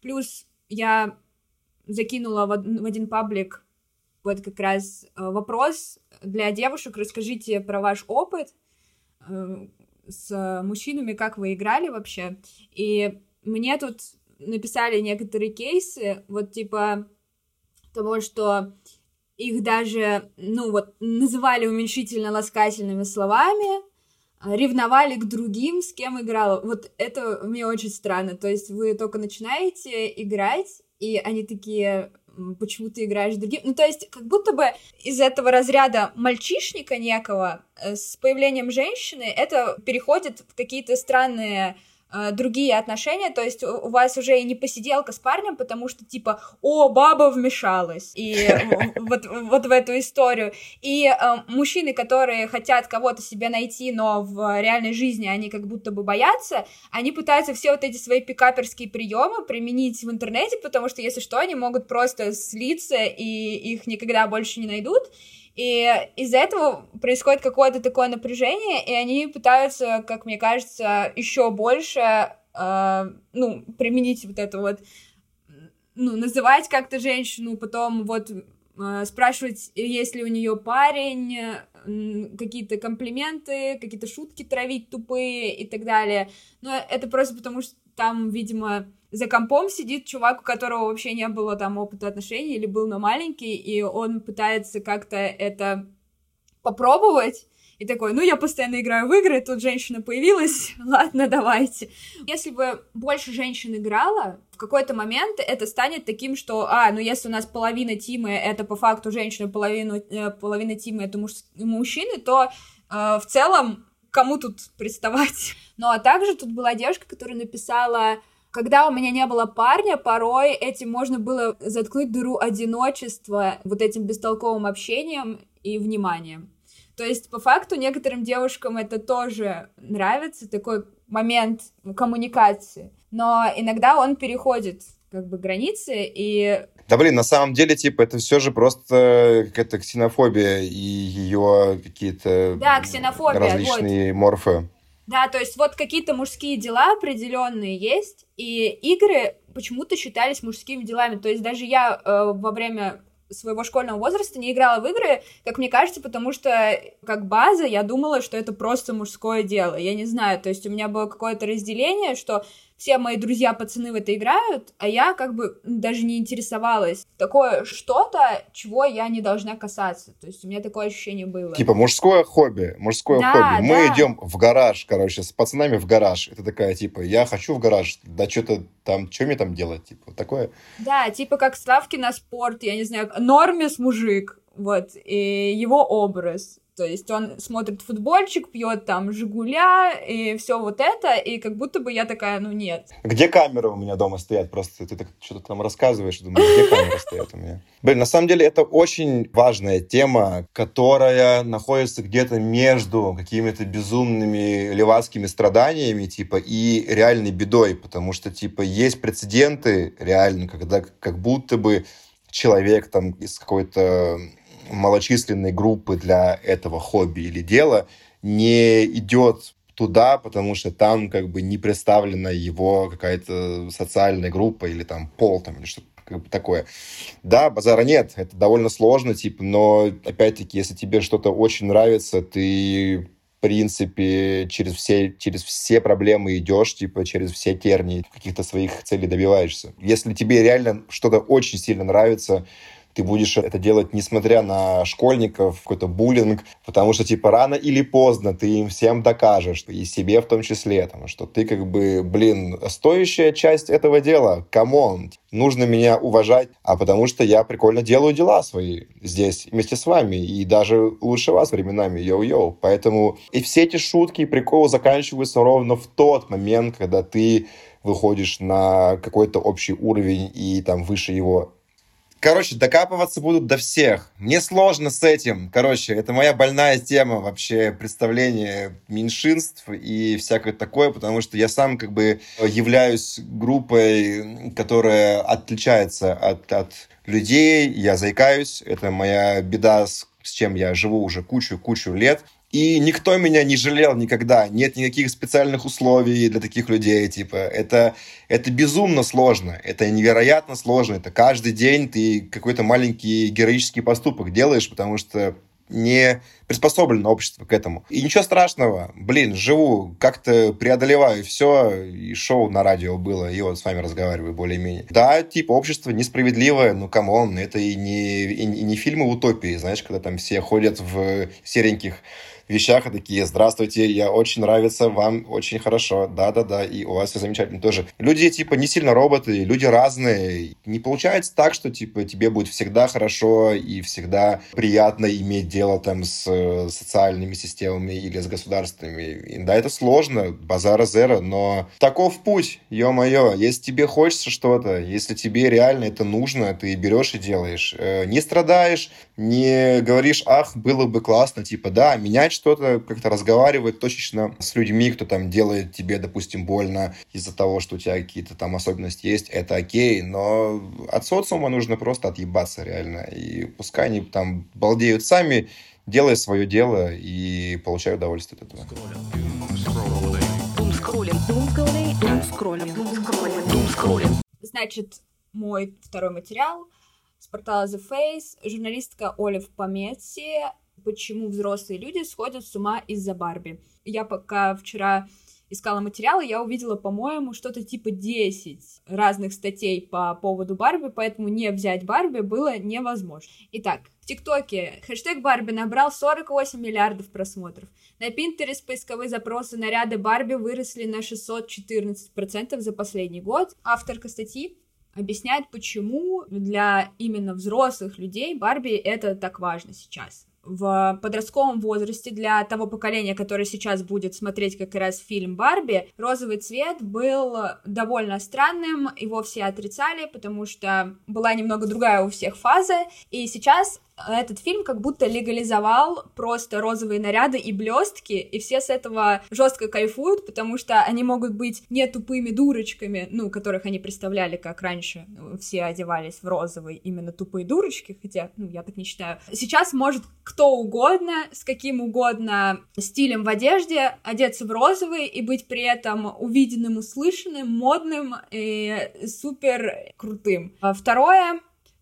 Плюс я закинула в один паблик вот как раз э, вопрос для девушек. Расскажите про ваш опыт э, с мужчинами, как вы играли вообще. И мне тут написали некоторые кейсы, вот типа того, что их даже, ну вот, называли уменьшительно-ласкательными словами, ревновали к другим, с кем играла. Вот это мне очень странно. То есть вы только начинаете играть, и они такие, «М, почему ты играешь другим? Ну, то есть, как будто бы из этого разряда мальчишника некого э, с появлением женщины это переходит в какие-то странные другие отношения, то есть у вас уже и не посиделка с парнем, потому что типа, о, баба вмешалась, и вот, вот в эту историю. И э, мужчины, которые хотят кого-то себе найти, но в реальной жизни они как будто бы боятся, они пытаются все вот эти свои пикаперские приемы применить в интернете, потому что, если что, они могут просто слиться, и их никогда больше не найдут. И из-за этого происходит какое-то такое напряжение, и они пытаются, как мне кажется, еще больше, э, ну, применить вот это вот, ну, называть как-то женщину, потом вот э, спрашивать, есть ли у нее парень, э, какие-то комплименты, какие-то шутки травить тупые и так далее. Но это просто потому, что там, видимо, за компом сидит чувак, у которого вообще не было там опыта отношений или был, но маленький, и он пытается как-то это попробовать, и такой, ну, я постоянно играю в игры, тут женщина появилась, ладно, давайте. Если бы больше женщин играла, в какой-то момент это станет таким, что, а, ну, если у нас половина тима это по факту женщины, половину, э, половина тима это муж- мужчины, то э, в целом кому тут приставать? Ну, а также тут была девушка, которая написала Когда у меня не было парня, порой этим можно было заткнуть дыру одиночества вот этим бестолковым общением и вниманием. То есть, по факту, некоторым девушкам это тоже нравится, такой момент коммуникации. Но иногда он переходит как бы границы, и да блин, на самом деле, типа, это все же просто какая-то ксенофобия и ее какие-то да, ксенофобия, различные вот. морфы. Да, то есть вот какие-то мужские дела определенные есть, и игры почему-то считались мужскими делами. То есть даже я э, во время своего школьного возраста не играла в игры, как мне кажется, потому что как база я думала, что это просто мужское дело. Я не знаю, то есть у меня было какое-то разделение, что все мои друзья-пацаны в это играют, а я как бы даже не интересовалась. Такое что-то, чего я не должна касаться. То есть у меня такое ощущение было. Типа мужское хобби, мужское да, хобби. Мы да. идем в гараж, короче, с пацанами в гараж. Это такая, типа, я хочу в гараж, да что-то там, что мне там делать, типа, такое. Да, типа как ставки на спорт, я не знаю, нормис мужик, вот, и его образ. То есть он смотрит футбольчик, пьет там Жигуля и все вот это, и как будто бы я такая, ну нет. Где камеры у меня дома стоят? Просто ты так что-то там рассказываешь, думаю, где камеры стоят у меня? Блин, на самом деле это очень важная тема, которая находится где-то между какими-то безумными левацкими страданиями, типа, и реальной бедой, потому что, типа, есть прецеденты реально, когда как будто бы человек там из какой-то малочисленной группы для этого хобби или дела не идет туда, потому что там как бы не представлена его какая-то социальная группа или там пол там или что-то как бы такое. Да, базара нет, это довольно сложно, типа, но опять-таки, если тебе что-то очень нравится, ты в принципе, через все, через все проблемы идешь, типа, через все тернии, каких-то своих целей добиваешься. Если тебе реально что-то очень сильно нравится, ты будешь это делать, несмотря на школьников, какой-то буллинг, потому что, типа, рано или поздно ты им всем докажешь, и себе в том числе, там, что ты, как бы, блин, стоящая часть этого дела, come on, нужно меня уважать, а потому что я прикольно делаю дела свои здесь вместе с вами, и даже лучше вас временами, йоу-йоу. Поэтому и все эти шутки и приколы заканчиваются ровно в тот момент, когда ты выходишь на какой-то общий уровень и там выше его Короче, докапываться будут до всех. Мне сложно с этим. Короче, это моя больная тема вообще представления меньшинств и всякое такое, потому что я сам как бы являюсь группой, которая отличается от, от людей. Я заикаюсь. Это моя беда, с, с чем я живу уже кучу-кучу лет. И никто меня не жалел никогда. Нет никаких специальных условий для таких людей. Типа, это, это безумно сложно. Это невероятно сложно. Это каждый день ты какой-то маленький героический поступок делаешь, потому что не приспособлено общество к этому. И ничего страшного. Блин, живу, как-то преодолеваю все. И шоу на радио было, и вот с вами разговариваю более-менее. Да, типа, общество несправедливое, ну, come on, это и не, и, и не фильмы утопии, знаешь, когда там все ходят в сереньких вещах и такие, здравствуйте, я очень нравится, вам очень хорошо, да-да-да, и у вас все замечательно тоже. Люди, типа, не сильно роботы, люди разные. Не получается так, что, типа, тебе будет всегда хорошо и всегда приятно иметь дело там с э, социальными системами или с государствами. И, да, это сложно, базара зеро, но таков путь, ё-моё. Если тебе хочется что-то, если тебе реально это нужно, ты берешь и делаешь. Э, не страдаешь, не говоришь, ах, было бы классно, типа, да, менять что-то, как-то разговаривать точечно с людьми, кто там делает тебе, допустим, больно из-за того, что у тебя какие-то там особенности есть, это окей, но от социума нужно просто отъебаться реально. И пускай они там балдеют сами, делая свое дело и получая удовольствие от этого. Значит, мой второй материал с портала The Face, журналистка Олив Пометси почему взрослые люди сходят с ума из-за Барби. Я пока вчера искала материалы, я увидела, по-моему, что-то типа 10 разных статей по поводу Барби, поэтому не взять Барби было невозможно. Итак, в ТикТоке хэштег Барби набрал 48 миллиардов просмотров. На Пинтерест поисковые запросы наряды Барби выросли на 614% за последний год. Авторка статьи объясняет, почему для именно взрослых людей Барби это так важно сейчас. В подростковом возрасте для того поколения, которое сейчас будет смотреть как раз фильм Барби, розовый цвет был довольно странным, его все отрицали, потому что была немного другая у всех фаза, и сейчас этот фильм как будто легализовал просто розовые наряды и блестки, и все с этого жестко кайфуют, потому что они могут быть не тупыми дурочками, ну, которых они представляли, как раньше все одевались в розовый, именно тупые дурочки, хотя, ну, я так не считаю. Сейчас может кто угодно, с каким угодно стилем в одежде одеться в розовый и быть при этом увиденным, услышанным, модным и супер крутым. А второе,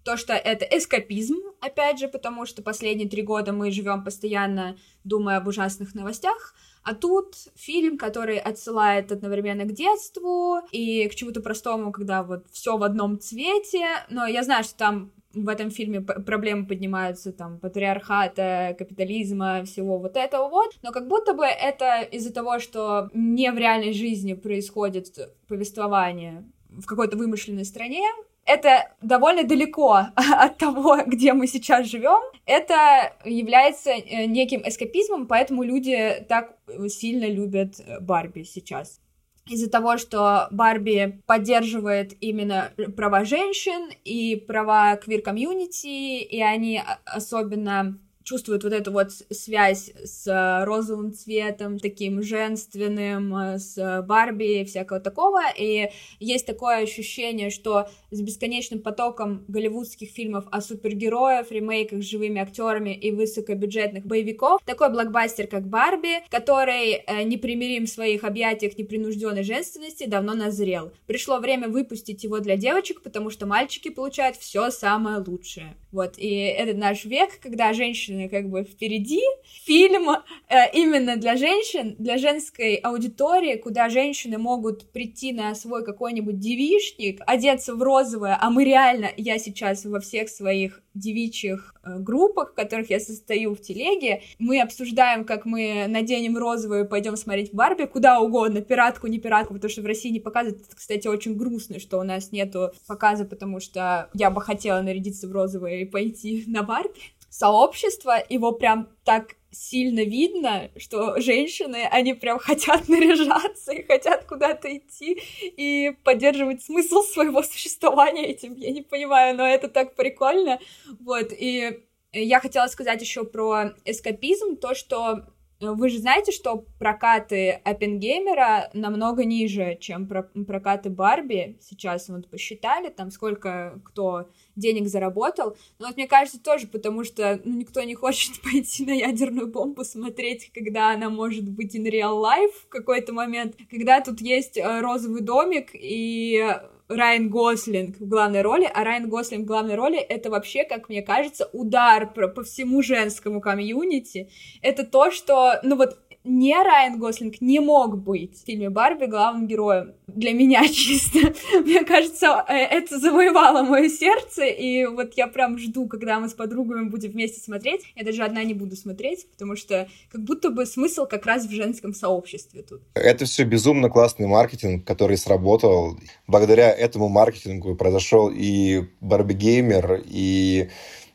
то, что это эскапизм, опять же, потому что последние три года мы живем постоянно, думая об ужасных новостях, а тут фильм, который отсылает одновременно к детству и к чему-то простому, когда вот все в одном цвете. Но я знаю, что там в этом фильме проблемы поднимаются, там, патриархата, капитализма, всего вот этого вот, но как будто бы это из-за того, что не в реальной жизни происходит повествование в какой-то вымышленной стране, это довольно далеко от того, где мы сейчас живем. Это является э, неким эскапизмом, поэтому люди так сильно любят э, Барби сейчас из-за того, что Барби поддерживает именно права женщин и права квир-комьюнити, и они особенно чувствуют вот эту вот связь с э, розовым цветом, таким женственным, э, с Барби и всякого такого, и есть такое ощущение, что с бесконечным потоком голливудских фильмов о супергероях, ремейках с живыми актерами и высокобюджетных боевиков, такой блокбастер, как Барби, который э, непримирим в своих объятиях непринужденной женственности, давно назрел. Пришло время выпустить его для девочек, потому что мальчики получают все самое лучшее. Вот, и это наш век, когда женщины как бы впереди. Фильм э, именно для женщин, для женской аудитории, куда женщины могут прийти на свой какой-нибудь девишник, одеться в розовое, а мы реально, я сейчас во всех своих девичьих э, группах, в которых я состою в телеге, мы обсуждаем, как мы наденем розовую и пойдем смотреть Барби куда угодно, пиратку, не пиратку, потому что в России не показывают. Это, кстати, очень грустно, что у нас нету показа, потому что я бы хотела нарядиться в розовое и пойти на Барби. Сообщество, его прям так сильно видно, что женщины, они прям хотят наряжаться и хотят куда-то идти и поддерживать смысл своего существования этим. Я не понимаю, но это так прикольно. Вот, и я хотела сказать еще про эскапизм, то, что вы же знаете, что прокаты Оппенгеймера намного ниже, чем прокаты Барби. Сейчас вот посчитали, там сколько кто денег заработал. Но вот мне кажется тоже, потому что ну, никто не хочет пойти на ядерную бомбу смотреть, когда она может быть in real life в какой-то момент, когда тут есть э, розовый домик и Райан Гослинг в главной роли, а Райан Гослинг в главной роли это вообще, как мне кажется, удар по, всему женскому комьюнити. Это то, что, ну вот, не Райан Гослинг не мог быть в фильме Барби главным героем. Для меня чисто. Мне кажется, э, это завоевало мое сердце, и вот я прям жду, когда мы с подругами будем вместе смотреть. Я даже одна не буду смотреть, потому что как будто бы смысл как раз в женском сообществе тут. Это все безумно классный маркетинг, который сработал. Благодаря этому маркетингу произошел и Барби Геймер, и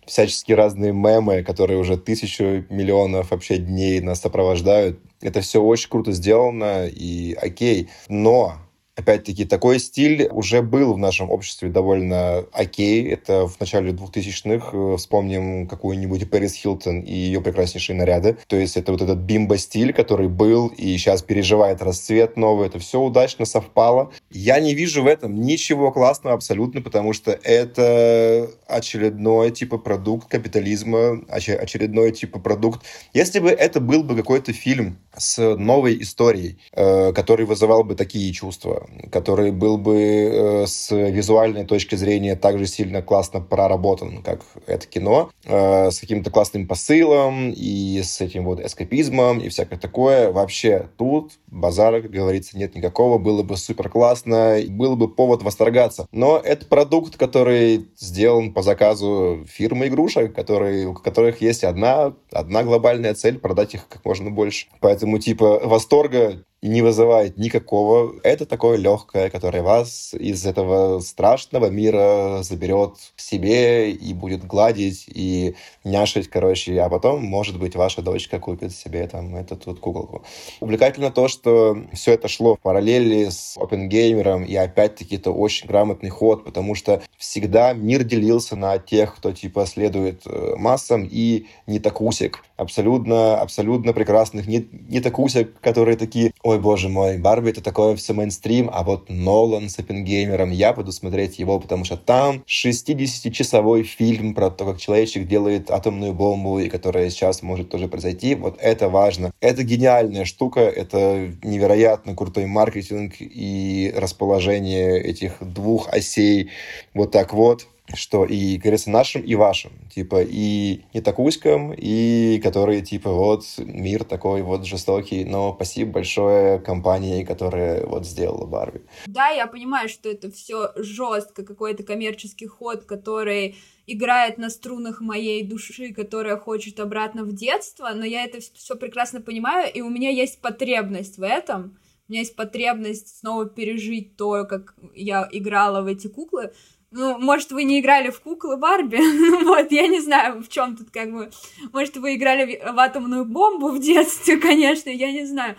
всяческие разные мемы, которые уже тысячу миллионов вообще дней нас сопровождают. Это все очень круто сделано и окей. Но Опять-таки, такой стиль уже был в нашем обществе довольно окей. Это в начале 2000-х. Э, вспомним какую-нибудь Пэрис Хилтон и ее прекраснейшие наряды. То есть это вот этот бимбо-стиль, который был и сейчас переживает расцвет новый. Это все удачно совпало. Я не вижу в этом ничего классного абсолютно, потому что это очередной типа продукт капитализма, очередной типа продукт. Если бы это был бы какой-то фильм с новой историей, э, который вызывал бы такие чувства, который был бы э, с визуальной точки зрения также сильно классно проработан, как это кино, э, с каким-то классным посылом и с этим вот эскапизмом и всякое такое. Вообще тут базара, как говорится, нет никакого, было бы супер классно, был бы повод восторгаться. Но это продукт, который сделан по заказу фирмы игрушек, которые, у которых есть одна, одна глобальная цель — продать их как можно больше. Поэтому, типа, восторга не вызывает никакого. Это такое легкое, которое вас из этого страшного мира заберет к себе и будет гладить и няшить, короче, а потом, может быть, ваша дочка купит себе там эту вот куколку. Увлекательно то, что все это шло в параллели с опенгеймером, и опять-таки это очень грамотный ход, потому что всегда мир делился на тех, кто типа следует э, массам, и не такусик. Абсолютно, абсолютно прекрасных не, не такусик, которые такие, ой, боже мой, Барби это такое все мейнстрим, а вот Нолан с опенгеймером, я буду смотреть его, потому что там 60-часовой фильм про то, как человечек делает атомную бомбу, и которая сейчас может тоже произойти. Вот это важно. Это гениальная штука, это невероятно крутой маркетинг и расположение этих двух осей вот так вот что и, говорится, нашим и вашим, типа, и не такуськам, и которые, типа, вот, мир такой вот жестокий, но спасибо большое компании, которая вот сделала Барби. Да, я понимаю, что это все жестко, какой-то коммерческий ход, который играет на струнах моей души, которая хочет обратно в детство, но я это все прекрасно понимаю, и у меня есть потребность в этом, у меня есть потребность снова пережить то, как я играла в эти куклы, ну, может, вы не играли в куклы Барби, вот, я не знаю, в чем тут как бы, может, вы играли в атомную бомбу в детстве, конечно, я не знаю,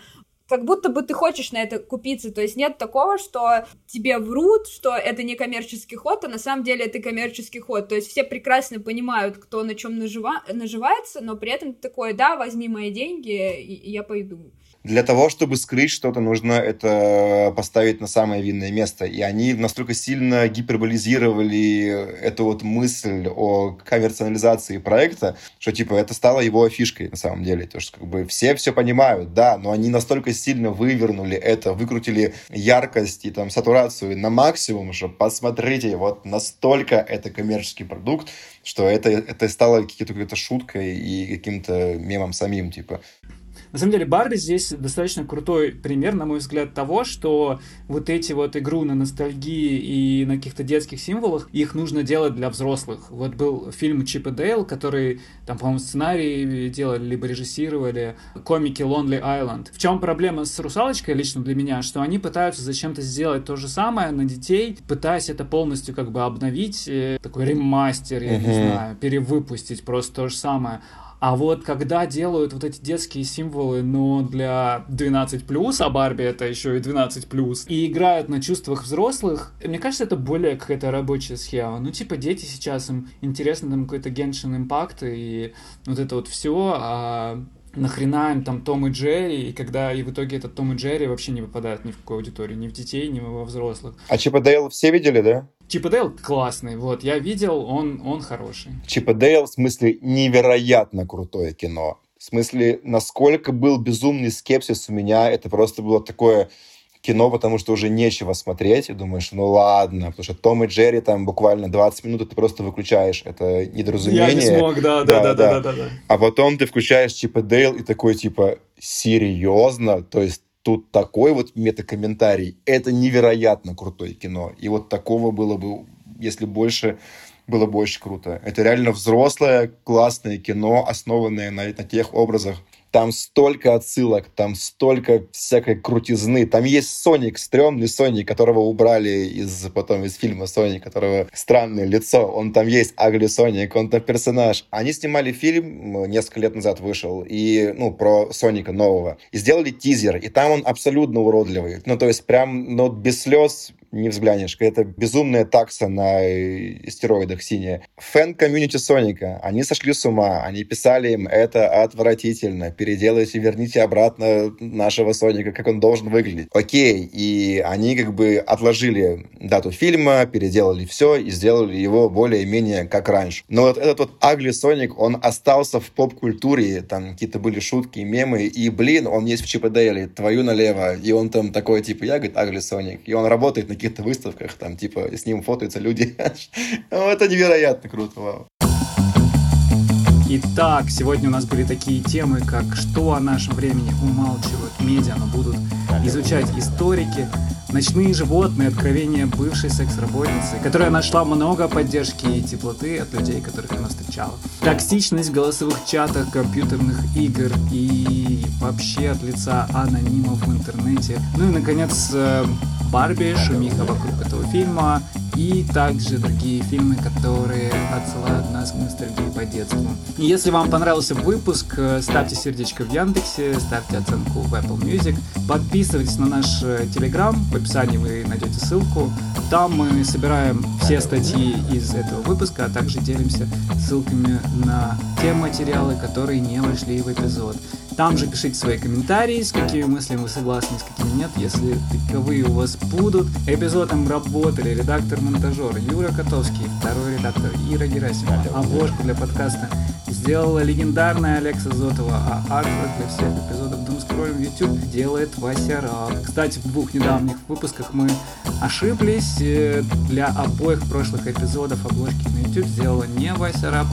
как будто бы ты хочешь на это купиться, то есть нет такого, что тебе врут, что это не коммерческий ход, а на самом деле это коммерческий ход, то есть все прекрасно понимают, кто на чем нажива... наживается, но при этом такое, да, возьми мои деньги, и я пойду. Для того, чтобы скрыть что-то, нужно это поставить на самое видное место. И они настолько сильно гиперболизировали эту вот мысль о коммерциализации проекта, что, типа, это стало его фишкой на самом деле. То, что, как бы, все все понимают, да, но они настолько сильно вывернули это, выкрутили яркость и там сатурацию на максимум, что посмотрите, вот настолько это коммерческий продукт, что это, это стало какой-то шуткой и каким-то мемом самим, типа. На самом деле, Барби здесь достаточно крутой пример, на мой взгляд, того, что вот эти вот игру на ностальгии и на каких-то детских символах, их нужно делать для взрослых. Вот был фильм Чип и Дейл, который там, по-моему, сценарий делали, либо режиссировали, комики Lonely Island. В чем проблема с «Русалочкой» лично для меня, что они пытаются зачем-то сделать то же самое на детей, пытаясь это полностью как бы обновить, э, такой ремастер, я не знаю, перевыпустить просто то же самое. А вот когда делают вот эти детские символы, но для 12+, а Барби это еще и 12+, и играют на чувствах взрослых, мне кажется, это более какая-то рабочая схема. Ну, типа, дети сейчас, им интересно там какой-то Genshin Impact и вот это вот все, а нахрена им там Том и Джерри, и когда и в итоге этот Том и Джерри вообще не попадают ни в какую аудиторию, ни в детей, ни во взрослых. А Чип и Дейл все видели, да? Чип и Дейл классный, вот, я видел, он, он хороший. Чип и Дейл, в смысле, невероятно крутое кино. В смысле, насколько был безумный скепсис у меня, это просто было такое кино, потому что уже нечего смотреть, и думаешь, ну ладно, потому что Том и Джерри там буквально 20 минут, и ты просто выключаешь, это недоразумение. Я не смог, да, да, да, да, да, да. А потом ты включаешь Чип и Дейл, и такой, типа, серьезно? То есть тут такой вот метакомментарий. Это невероятно крутое кино. И вот такого было бы, если больше, было бы очень круто. Это реально взрослое, классное кино, основанное на, на тех образах, там столько отсылок, там столько всякой крутизны. Там есть Соник, стрёмный Соник, которого убрали из, потом из фильма Соник, которого странное лицо. Он там есть, Ugly Соник, он там персонаж. Они снимали фильм, несколько лет назад вышел, и, ну, про Соника нового. И сделали тизер, и там он абсолютно уродливый. Ну, то есть прям, ну, без слез, не взглянешь. Это безумная такса на э, стероидах синяя. Fan community Соника, они сошли с ума. Они писали им, это отвратительно. Переделайте, верните обратно нашего Соника, как он должен выглядеть. Окей, и они как бы отложили дату фильма, переделали все и сделали его более-менее как раньше. Но вот этот вот Агли Соник, он остался в поп-культуре, там какие-то были шутки, мемы, и, блин, он есть в Чип твою налево, и он там такой, типа, я, говорит, Агли Соник, и он работает на каких-то выставках, там, типа, с ним фотаются люди. Это невероятно круто, вау. Итак, сегодня у нас были такие темы, как что о нашем времени умалчивают медиа, но будут изучать историки, ночные животные, откровения бывшей секс-работницы, которая нашла много поддержки и теплоты от людей, которых она встречала. Токсичность в голосовых чатах, компьютерных игр и вообще от лица анонимов в интернете. Ну и, наконец, э, Барби, шумиха вокруг этого фильма, и также другие фильмы, которые отсылают нас к ностальгии по детству. И если вам понравился выпуск, э, ставьте сердечко в Яндексе, ставьте оценку в Apple Music, подписывайтесь на наш э, Telegram, в описании вы найдете ссылку. Там мы собираем все статьи из этого выпуска, а также делимся ссылками на те материалы, которые не вошли в эпизод. Там же пишите свои комментарии, с какими мыслями вы согласны, с какими нет. Если таковые у вас будут. Эпизодом работали редактор-монтажер Юра Котовский, второй редактор Ира Герасимова. Обложку для подкаста сделала легендарная Алекса Зотова, а артворк для всех эпизодов в YouTube делает Вася Раб. Кстати, в двух недавних выпусках мы ошиблись. Э, Для обоих прошлых эпизодов обложки на YouTube сделала не Вася Раб,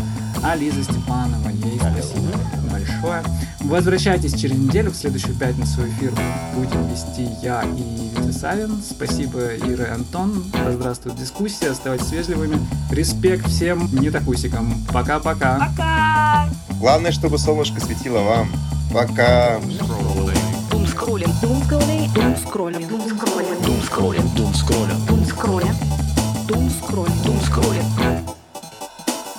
а Лиза Степанова. Ей спасибо большое. Возвращайтесь через неделю, в следующую пятницу эфир будем вести я и Витя Савин. Спасибо, Ира и Антон. Да здравствует дискуссия, оставайтесь вежливыми. Респект всем нетакусикам. Пока-пока. Пока! Главное, чтобы солнышко светило вам. Пока. Дум скроллим. Дум скроллим. Дум скроллим. Дум скроллим. Дум скроллим. Дум скроллим. Дум скроллим. Дум скроллим. Дум скроллим.